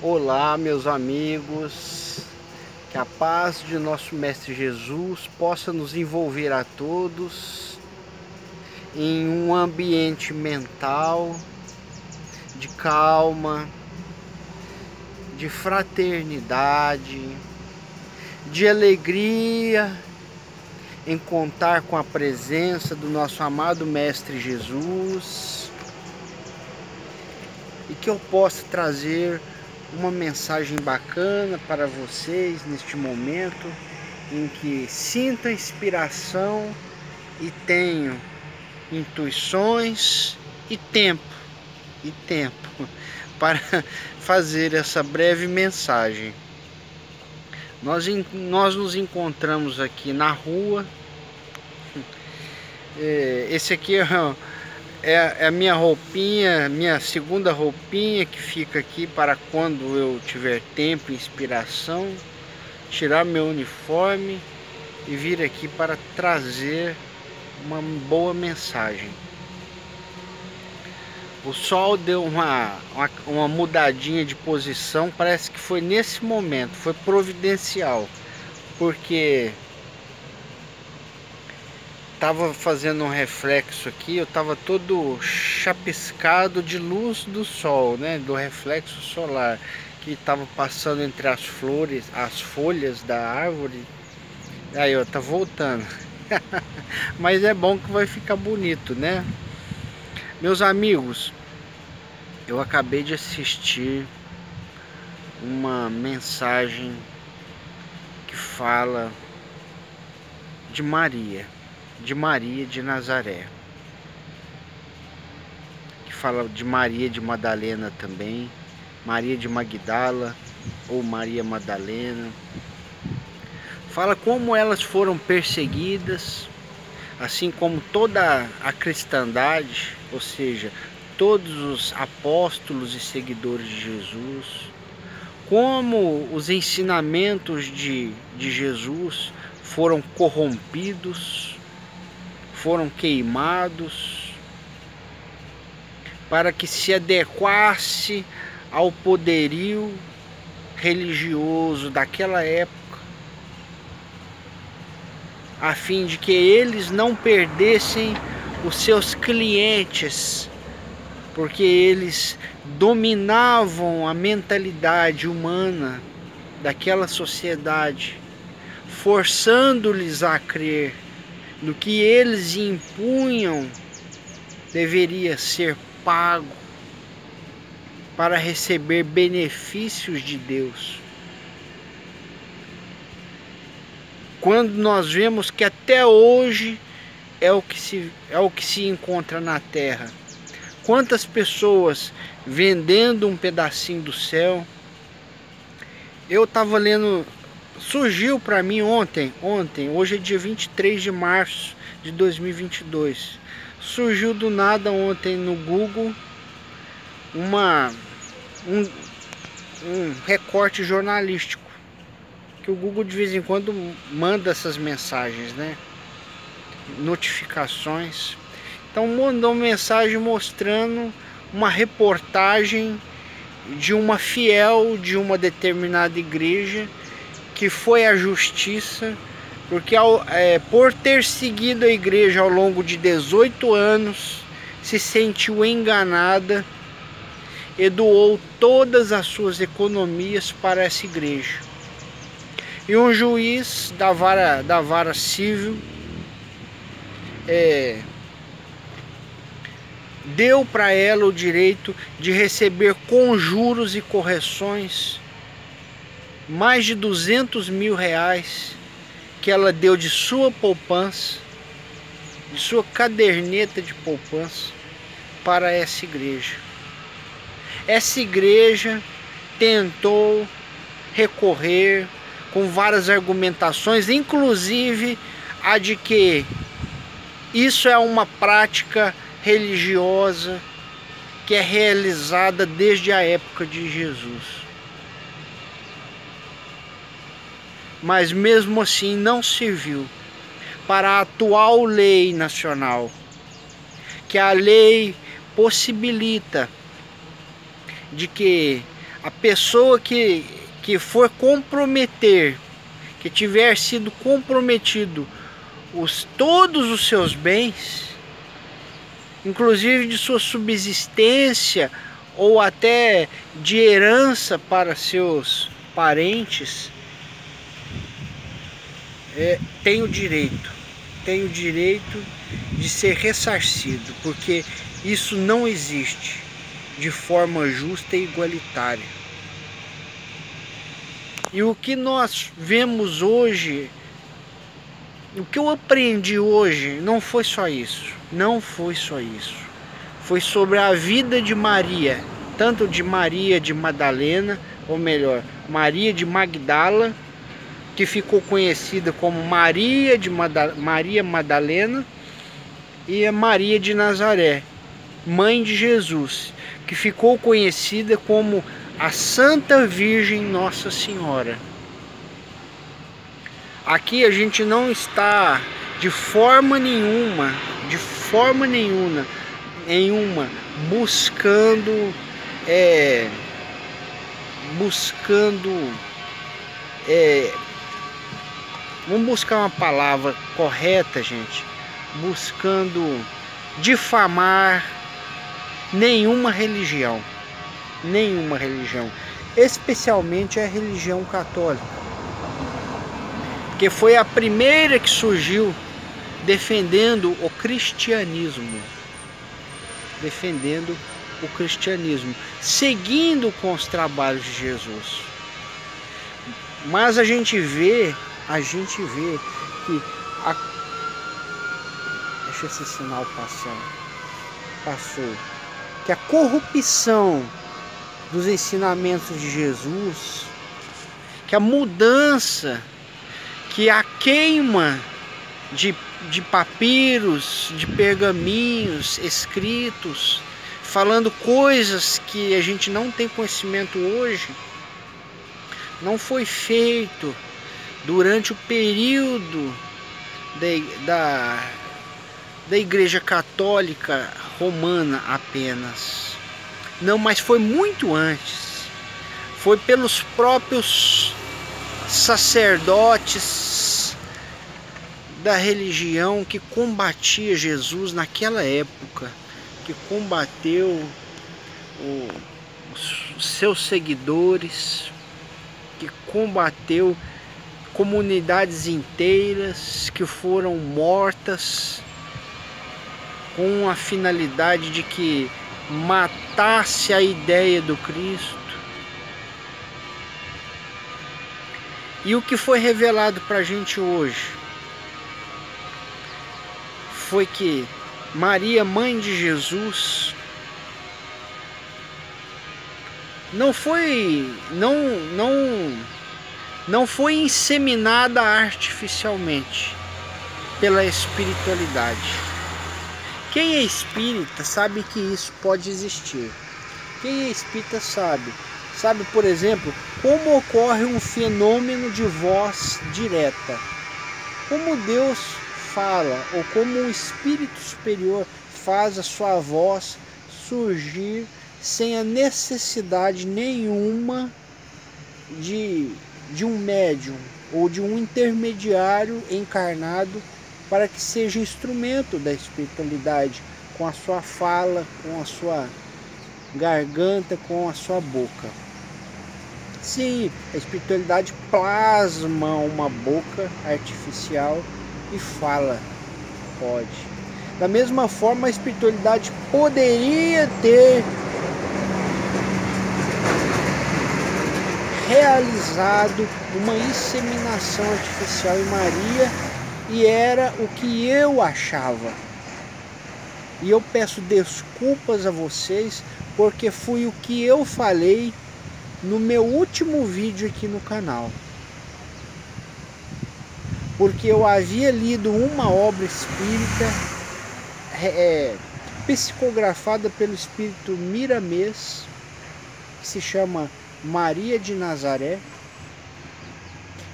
Olá, meus amigos. Que a paz de nosso Mestre Jesus possa nos envolver a todos em um ambiente mental de calma, de fraternidade, de alegria em contar com a presença do nosso amado Mestre Jesus e que eu possa trazer uma mensagem bacana para vocês neste momento em que sinta inspiração e tenho intuições e tempo e tempo para fazer essa breve mensagem. Nós, nós nos encontramos aqui na rua. É, esse aqui é é, é a minha roupinha, minha segunda roupinha que fica aqui para quando eu tiver tempo e inspiração, tirar meu uniforme e vir aqui para trazer uma boa mensagem. O sol deu uma, uma, uma mudadinha de posição, parece que foi nesse momento, foi providencial, porque tava fazendo um reflexo aqui, eu tava todo chapiscado de luz do sol, né, do reflexo solar que tava passando entre as flores, as folhas da árvore. Aí, ó, tá voltando. Mas é bom que vai ficar bonito, né? Meus amigos, eu acabei de assistir uma mensagem que fala de Maria de Maria de Nazaré. Que fala de Maria de Madalena também, Maria de Magdala ou Maria Madalena. Fala como elas foram perseguidas, assim como toda a cristandade, ou seja, todos os apóstolos e seguidores de Jesus, como os ensinamentos de, de Jesus foram corrompidos, foram queimados para que se adequasse ao poderio religioso daquela época, a fim de que eles não perdessem os seus clientes, porque eles dominavam a mentalidade humana daquela sociedade, forçando-lhes a crer no que eles impunham deveria ser pago para receber benefícios de Deus. Quando nós vemos que até hoje é o que se, é o que se encontra na terra. Quantas pessoas vendendo um pedacinho do céu. Eu estava lendo surgiu para mim ontem, ontem, hoje é dia 23 de março de 2022. Surgiu do nada ontem no Google uma um, um recorte jornalístico que o Google de vez em quando manda essas mensagens, né? Notificações. Então mandou mensagem mostrando uma reportagem de uma fiel de uma determinada igreja que foi a justiça, porque ao, é, por ter seguido a igreja ao longo de 18 anos, se sentiu enganada e doou todas as suas economias para essa igreja. E um juiz da vara, da vara civil é, deu para ela o direito de receber conjuros e correções mais de 200 mil reais que ela deu de sua poupança, de sua caderneta de poupança para essa igreja. Essa igreja tentou recorrer com várias argumentações, inclusive a de que isso é uma prática religiosa que é realizada desde a época de Jesus. Mas mesmo assim não serviu para a atual lei nacional, que a lei possibilita de que a pessoa que, que for comprometer, que tiver sido comprometido os, todos os seus bens, inclusive de sua subsistência ou até de herança para seus parentes, é, tem o direito, tem o direito de ser ressarcido, porque isso não existe de forma justa e igualitária. E o que nós vemos hoje, o que eu aprendi hoje, não foi só isso. Não foi só isso. Foi sobre a vida de Maria, tanto de Maria de Madalena, ou melhor, Maria de Magdala, que ficou conhecida como Maria de Mada Maria Madalena, e a Maria de Nazaré, mãe de Jesus, que ficou conhecida como a Santa Virgem Nossa Senhora. Aqui a gente não está de forma nenhuma, de forma nenhuma, nenhuma buscando, é, buscando, é, vamos buscar uma palavra correta, gente, buscando difamar nenhuma religião, nenhuma religião, especialmente a religião católica, que foi a primeira que surgiu defendendo o cristianismo, defendendo o cristianismo, seguindo com os trabalhos de Jesus. Mas a gente vê, a gente vê que a deixa esse sinal passar. Passou que a corrupção dos ensinamentos de Jesus, que a mudança, que a queima de, de papiros, de pergaminhos escritos, falando coisas que a gente não tem conhecimento hoje, não foi feito durante o período de, da, da Igreja Católica romana apenas. Não, mas foi muito antes. Foi pelos próprios sacerdotes da religião que combatia Jesus naquela época, que combateu o, os seus seguidores, que combateu comunidades inteiras que foram mortas com a finalidade de que matasse a ideia do Cristo. E o que foi revelado para a gente hoje foi que Maria, mãe de Jesus, não foi não não não foi inseminada artificialmente pela espiritualidade. Quem é espírita sabe que isso pode existir. Quem é espírita sabe. Sabe, por exemplo, como ocorre um fenômeno de voz direta. Como Deus fala, ou como o Espírito Superior faz a sua voz surgir sem a necessidade nenhuma de, de um médium ou de um intermediário encarnado para que seja instrumento da espiritualidade com a sua fala, com a sua garganta, com a sua boca. Sim, a espiritualidade plasma uma boca artificial e fala, pode. Da mesma forma, a espiritualidade poderia ter realizado uma inseminação artificial em Maria e era o que eu achava. E eu peço desculpas a vocês porque foi o que eu falei no meu último vídeo aqui no canal. Porque eu havia lido uma obra espírita é, psicografada pelo espírito Miramês, que se chama Maria de Nazaré,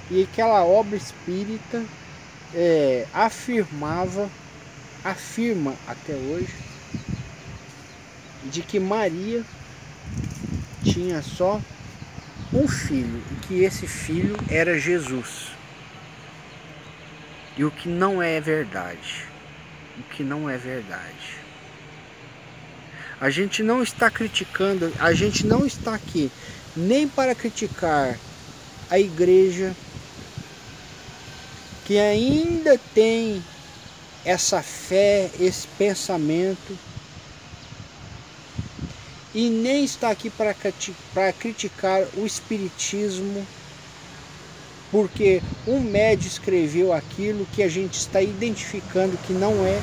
e aquela obra espírita é, afirmava, afirma até hoje, de que Maria tinha só um filho e que esse filho era Jesus. E o que não é verdade. O que não é verdade. A gente não está criticando, a gente não está aqui nem para criticar a igreja que ainda tem essa fé, esse pensamento, e nem está aqui para, criticar o Espiritismo, porque um médio escreveu aquilo que a gente está identificando que não é.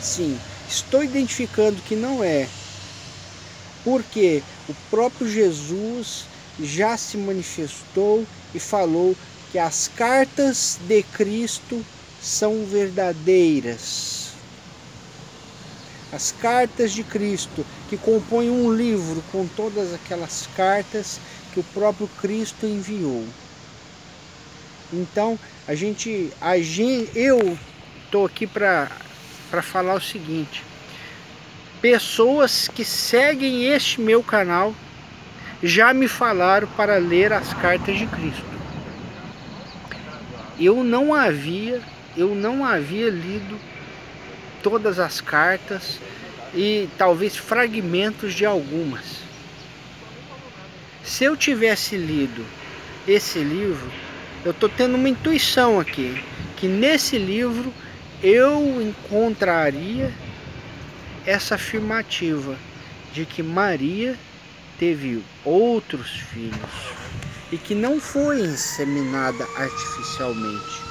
Sim, estou identificando que não é, porque o próprio Jesus já se manifestou e falou que as cartas de Cristo são verdadeiras. As cartas de Cristo, que compõem um livro com todas aquelas cartas que o próprio Cristo enviou. Então, a gente, a gente eu estou aqui para falar o seguinte: pessoas que seguem este meu canal já me falaram para ler as cartas de Cristo. Eu não havia, eu não havia lido todas as cartas e talvez fragmentos de algumas. Se eu tivesse lido esse livro, eu estou tendo uma intuição aqui, que nesse livro eu encontraria essa afirmativa de que Maria teve outros filhos e que não foi inseminada artificialmente,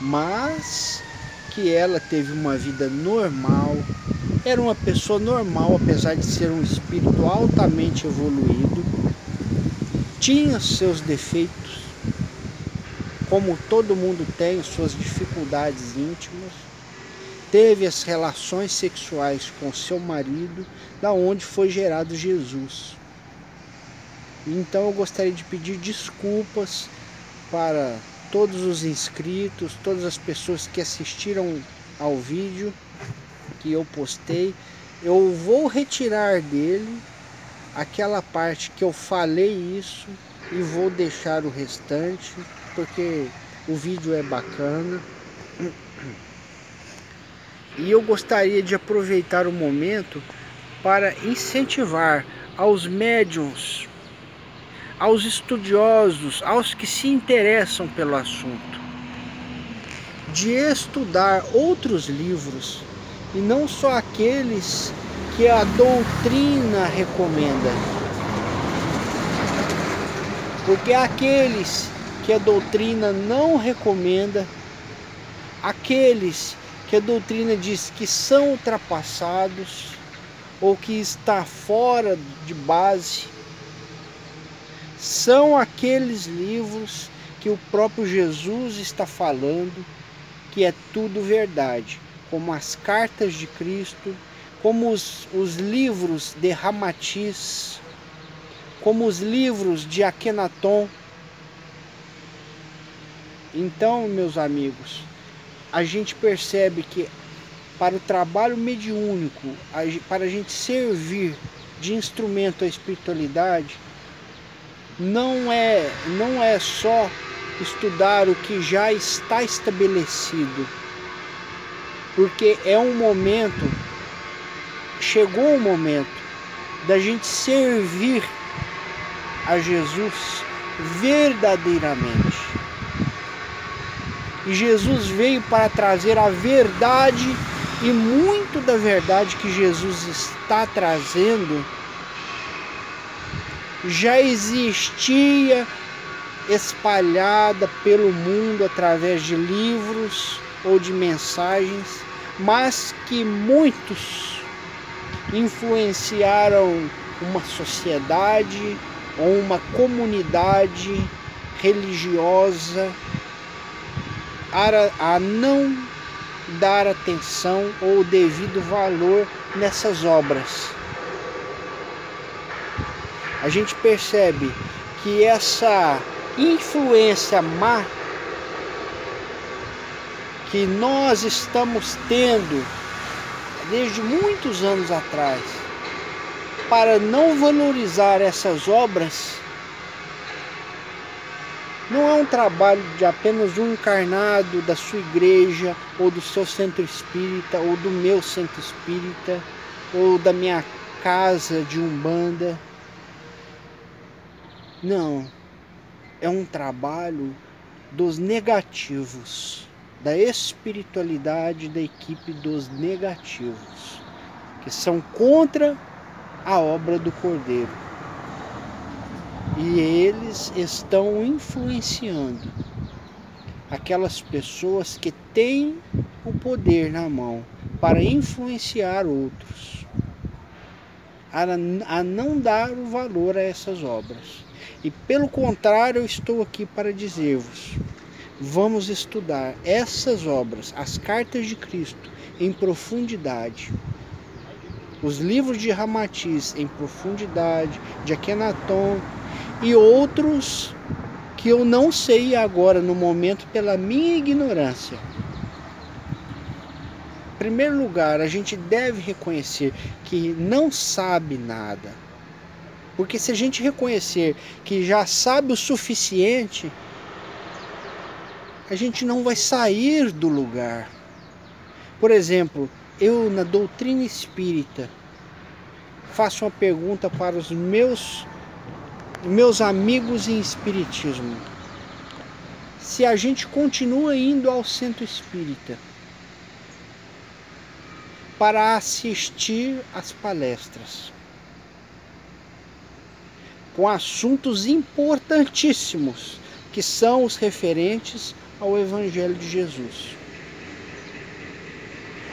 mas que ela teve uma vida normal, era uma pessoa normal, apesar de ser um espírito altamente evoluído, tinha seus defeitos, como todo mundo tem, suas dificuldades íntimas, teve as relações sexuais com seu marido, da onde foi gerado Jesus. Então eu gostaria de pedir desculpas para todos os inscritos, todas as pessoas que assistiram ao vídeo que eu postei. Eu vou retirar dele aquela parte que eu falei isso e vou deixar o restante porque o vídeo é bacana. E eu gostaria de aproveitar o momento para incentivar aos médiums, aos estudiosos, aos que se interessam pelo assunto, de estudar outros livros e não só aqueles que a doutrina recomenda. Porque aqueles que a doutrina não recomenda, aqueles que a doutrina diz que são ultrapassados ou que está fora de base, são aqueles livros que o próprio Jesus está falando que é tudo verdade, como as cartas de Cristo, como os, os livros de Ramatiz, como os livros de Akenaton. Então, meus amigos, a gente percebe que para o trabalho mediúnico, para a gente servir de instrumento à espiritualidade, não é, não é só estudar o que já está estabelecido, porque é um momento, chegou o momento da gente servir a Jesus verdadeiramente. E Jesus veio para trazer a verdade e muito da verdade que Jesus está trazendo. Já existia espalhada pelo mundo através de livros ou de mensagens, mas que muitos influenciaram uma sociedade ou uma comunidade religiosa a, não dar atenção ou devido valor nessas obras. A gente percebe que essa influência má que nós estamos tendo desde muitos anos atrás para não valorizar essas obras não é um trabalho de apenas um encarnado da sua igreja, ou do seu centro espírita, ou do meu centro espírita, ou da minha casa de umbanda. Não. É um trabalho dos negativos, da espiritualidade da equipe dos negativos, que são contra a obra do Cordeiro e eles estão influenciando aquelas pessoas que têm o poder na mão para influenciar outros a, não dar o valor a essas obras. E pelo contrário, eu estou aqui para dizer-vos: vamos estudar essas obras, as cartas de Cristo, em profundidade. Os livros de Ramatiz em profundidade, de Akenaton, e outros que eu não sei agora no momento pela minha ignorância. Em primeiro lugar, a gente deve reconhecer que não sabe nada. Porque se a gente reconhecer que já sabe o suficiente, a gente não vai sair do lugar. Por exemplo, eu na doutrina espírita faço uma pergunta para os meus meus amigos em espiritismo, se a gente continua indo ao centro espírita para assistir às palestras com assuntos importantíssimos que são os referentes ao Evangelho de Jesus.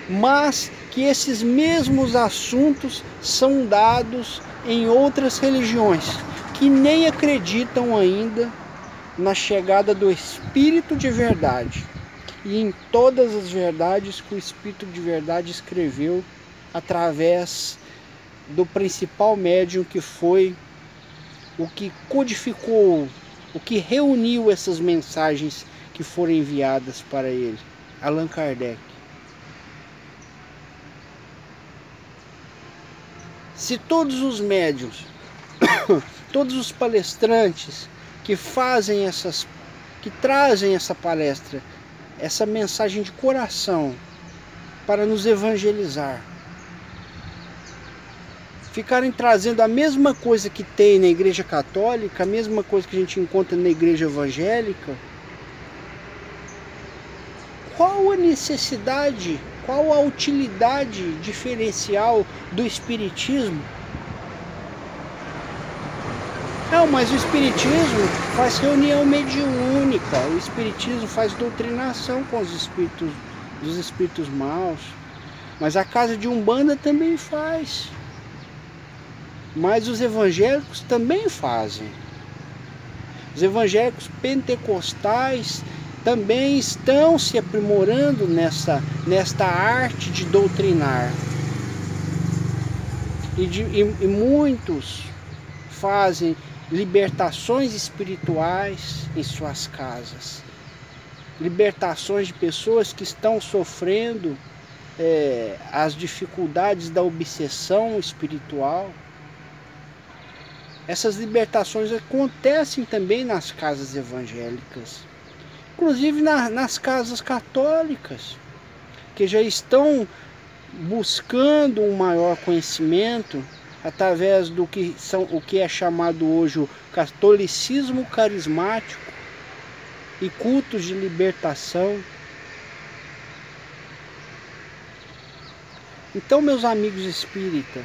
Mas que esses mesmos assuntos são dados em outras religiões, que nem acreditam ainda na chegada do Espírito de verdade e em todas as verdades que o Espírito de verdade escreveu através do principal médium que foi o que codificou, o que reuniu essas mensagens que foram enviadas para ele, Allan Kardec. Se todos os médiums todos os palestrantes que fazem essas, que trazem essa palestra, essa mensagem de coração para nos evangelizar. Ficarem trazendo a mesma coisa que tem na igreja católica, a mesma coisa que a gente encontra na igreja evangélica. Qual a necessidade, qual a utilidade diferencial do espiritismo não, mas o Espiritismo faz reunião mediúnica, o Espiritismo faz doutrinação com os espíritos, dos espíritos maus. Mas a casa de Umbanda também faz. Mas os evangélicos também fazem. Os evangélicos pentecostais também estão se aprimorando nessa, nesta arte de doutrinar. E, de, e, e muitos fazem libertações espirituais em suas casas, libertações de pessoas que estão sofrendo é, as dificuldades da obsessão espiritual. Essas libertações acontecem também nas casas evangélicas, inclusive na, nas casas católicas, que já estão buscando um maior conhecimento através do que são o que é chamado hoje o catolicismo carismático e cultos de libertação. Então, meus amigos espíritas,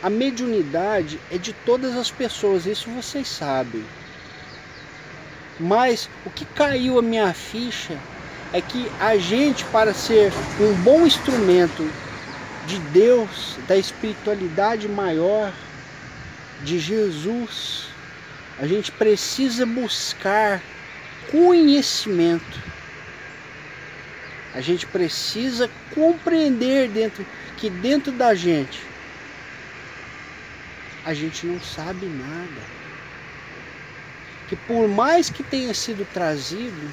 a mediunidade é de todas as pessoas, isso vocês sabem. Mas o que caiu a minha ficha é que a gente, para ser um bom instrumento de Deus, da espiritualidade maior de Jesus, a gente precisa buscar conhecimento. A gente precisa compreender dentro que dentro da gente a gente não sabe nada. Que por mais que tenha sido trazido,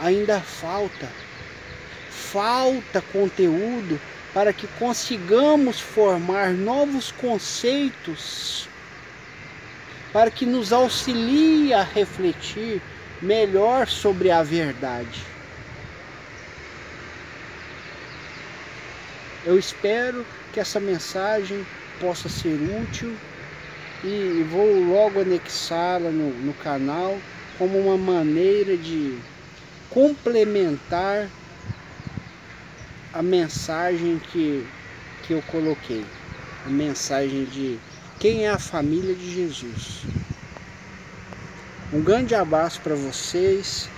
ainda falta. Falta conteúdo para que consigamos formar novos conceitos, para que nos auxilie a refletir melhor sobre a verdade. Eu espero que essa mensagem possa ser útil e vou logo anexá-la no, no canal como uma maneira de complementar a mensagem que, que eu coloquei. A mensagem de quem é a família de Jesus. Um grande abraço para vocês.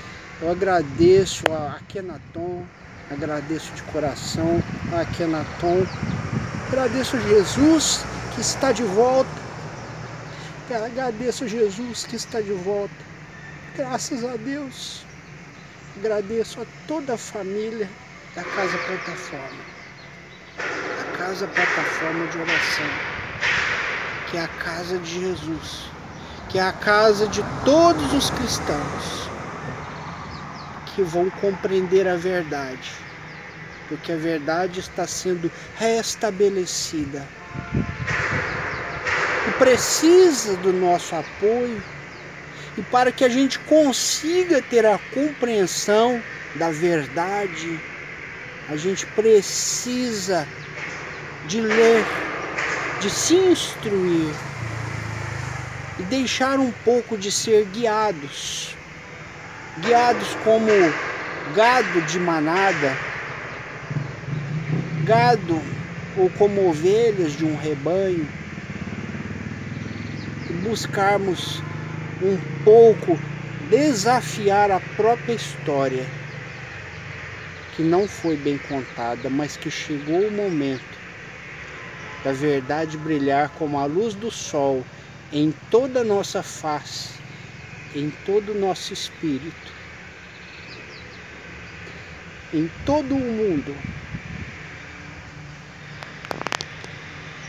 Eu agradeço a Kenaton, agradeço de coração a Kenaton. Agradeço a Jesus que está de volta. Agradeço a Jesus que está de volta. Graças a Deus. Agradeço a toda a família da Casa Plataforma. A Casa Plataforma de Oração. Que é a casa de Jesus. Que é a casa de todos os cristãos que vão compreender a verdade. Porque a verdade está sendo restabelecida. E precisa do nosso apoio e para que a gente consiga ter a compreensão da verdade, a gente precisa de ler, de se instruir e deixar um pouco de ser guiados. Guiados como gado de manada, gado ou como ovelhas de um rebanho, e buscarmos um pouco desafiar a própria história, que não foi bem contada, mas que chegou o momento da verdade brilhar como a luz do sol em toda a nossa face, em todo o nosso espírito, em todo o mundo